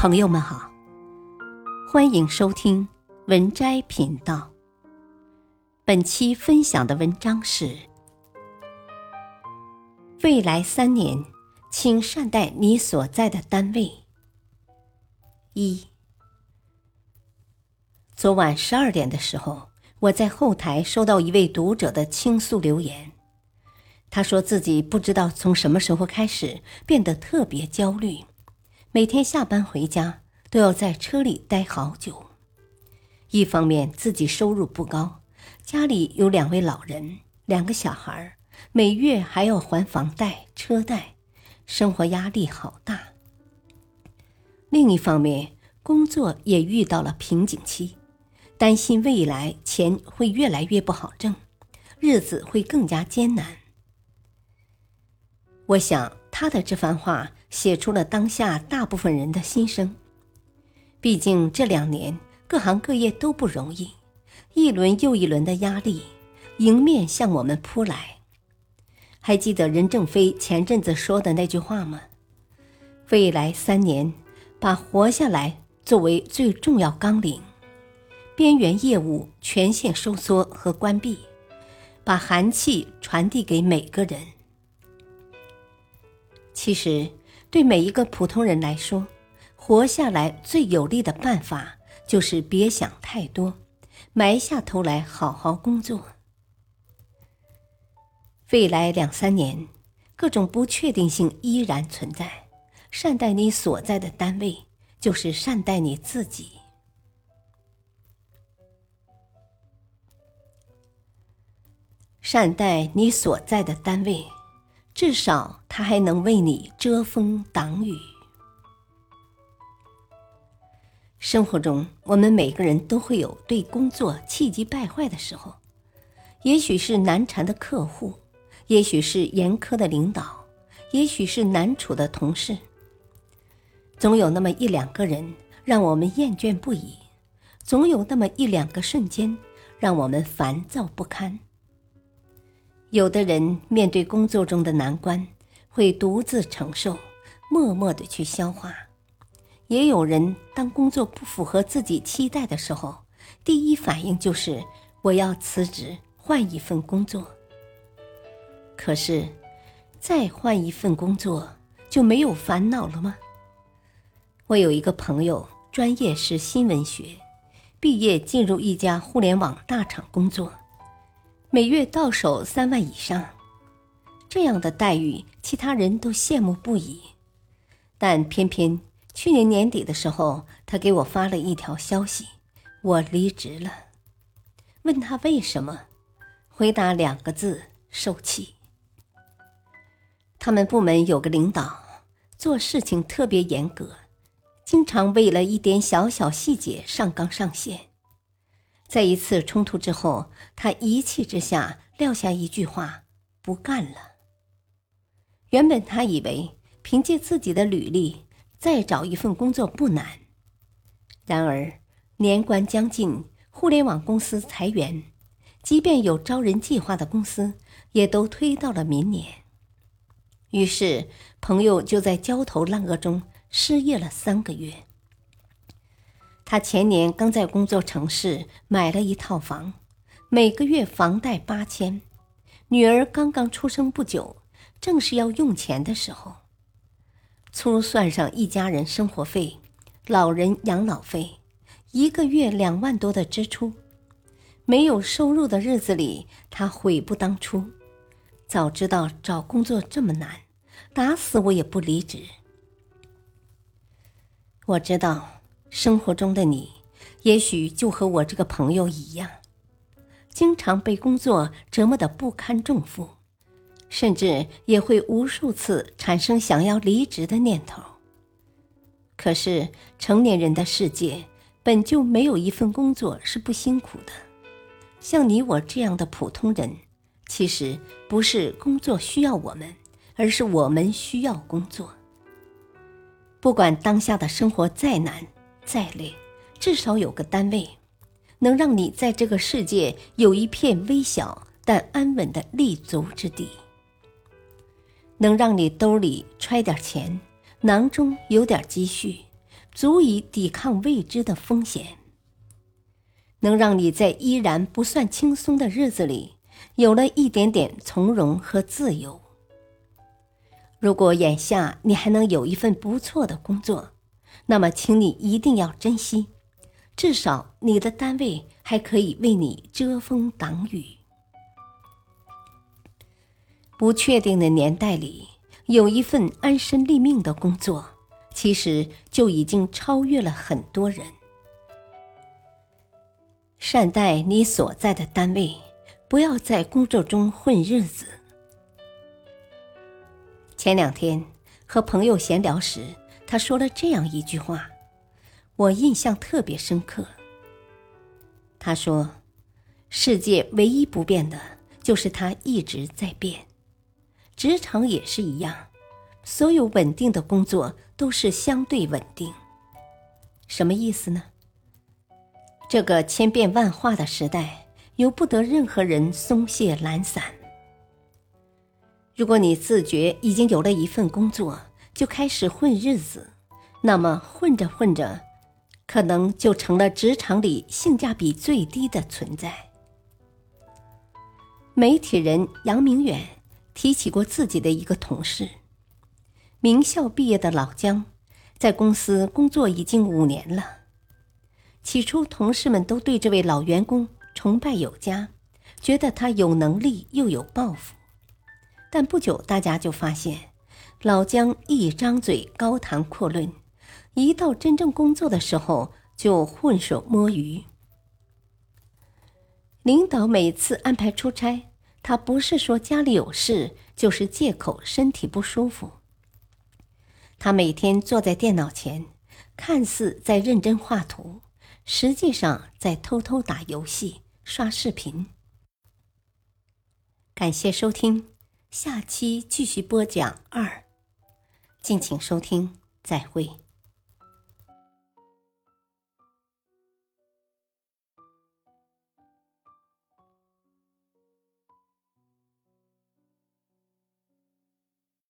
朋友们好，欢迎收听文摘频道。本期分享的文章是：未来三年，请善待你所在的单位。一，昨晚十二点的时候，我在后台收到一位读者的倾诉留言，他说自己不知道从什么时候开始变得特别焦虑。每天下班回家都要在车里待好久，一方面自己收入不高，家里有两位老人、两个小孩，每月还要还房贷、车贷，生活压力好大；另一方面，工作也遇到了瓶颈期，担心未来钱会越来越不好挣，日子会更加艰难。我想他的这番话。写出了当下大部分人的心声。毕竟这两年各行各业都不容易，一轮又一轮的压力迎面向我们扑来。还记得任正非前阵子说的那句话吗？未来三年，把活下来作为最重要纲领，边缘业务全线收缩和关闭，把寒气传递给每个人。其实。对每一个普通人来说，活下来最有力的办法就是别想太多，埋下头来好好工作。未来两三年，各种不确定性依然存在，善待你所在的单位，就是善待你自己。善待你所在的单位。至少他还能为你遮风挡雨。生活中，我们每个人都会有对工作气急败坏的时候，也许是难缠的客户，也许是严苛的领导，也许是难处的同事。总有那么一两个人让我们厌倦不已，总有那么一两个瞬间让我们烦躁不堪。有的人面对工作中的难关，会独自承受，默默的去消化；也有人当工作不符合自己期待的时候，第一反应就是我要辞职，换一份工作。可是，再换一份工作就没有烦恼了吗？我有一个朋友，专业是新闻学，毕业进入一家互联网大厂工作。每月到手三万以上，这样的待遇，其他人都羡慕不已。但偏偏去年年底的时候，他给我发了一条消息：“我离职了。”问他为什么，回答两个字：“受气。”他们部门有个领导，做事情特别严格，经常为了一点小小细节上纲上线。在一次冲突之后，他一气之下撂下一句话：“不干了。”原本他以为凭借自己的履历再找一份工作不难，然而年关将近，互联网公司裁员，即便有招人计划的公司，也都推到了明年。于是，朋友就在焦头烂额中失业了三个月。他前年刚在工作城市买了一套房，每个月房贷八千，女儿刚刚出生不久，正是要用钱的时候。粗算上一家人生活费、老人养老费，一个月两万多的支出。没有收入的日子里，他悔不当初。早知道找工作这么难，打死我也不离职。我知道。生活中的你，也许就和我这个朋友一样，经常被工作折磨得不堪重负，甚至也会无数次产生想要离职的念头。可是成年人的世界本就没有一份工作是不辛苦的，像你我这样的普通人，其实不是工作需要我们，而是我们需要工作。不管当下的生活再难。再累，至少有个单位，能让你在这个世界有一片微小但安稳的立足之地，能让你兜里揣点钱，囊中有点积蓄，足以抵抗未知的风险，能让你在依然不算轻松的日子里，有了一点点从容和自由。如果眼下你还能有一份不错的工作，那么请你一定要珍惜，至少你的单位还可以为你遮风挡雨。不确定的年代里，有一份安身立命的工作，其实就已经超越了很多人。善待你所在的单位，不要在工作中混日子。前两天和朋友闲聊时，他说了这样一句话，我印象特别深刻。他说：“世界唯一不变的，就是它一直在变。职场也是一样，所有稳定的工作都是相对稳定。什么意思呢？这个千变万化的时代，由不得任何人松懈懒散。”如果你自觉已经有了一份工作，就开始混日子，那么混着混着，可能就成了职场里性价比最低的存在。媒体人杨明远提起过自己的一个同事，名校毕业的老姜，在公司工作已经五年了。起初，同事们都对这位老员工崇拜有加，觉得他有能力又有抱负。但不久，大家就发现，老姜一张嘴高谈阔论，一到真正工作的时候就混手摸鱼。领导每次安排出差，他不是说家里有事，就是借口身体不舒服。他每天坐在电脑前，看似在认真画图，实际上在偷偷打游戏、刷视频。感谢收听。下期继续播讲二，敬请收听，再会。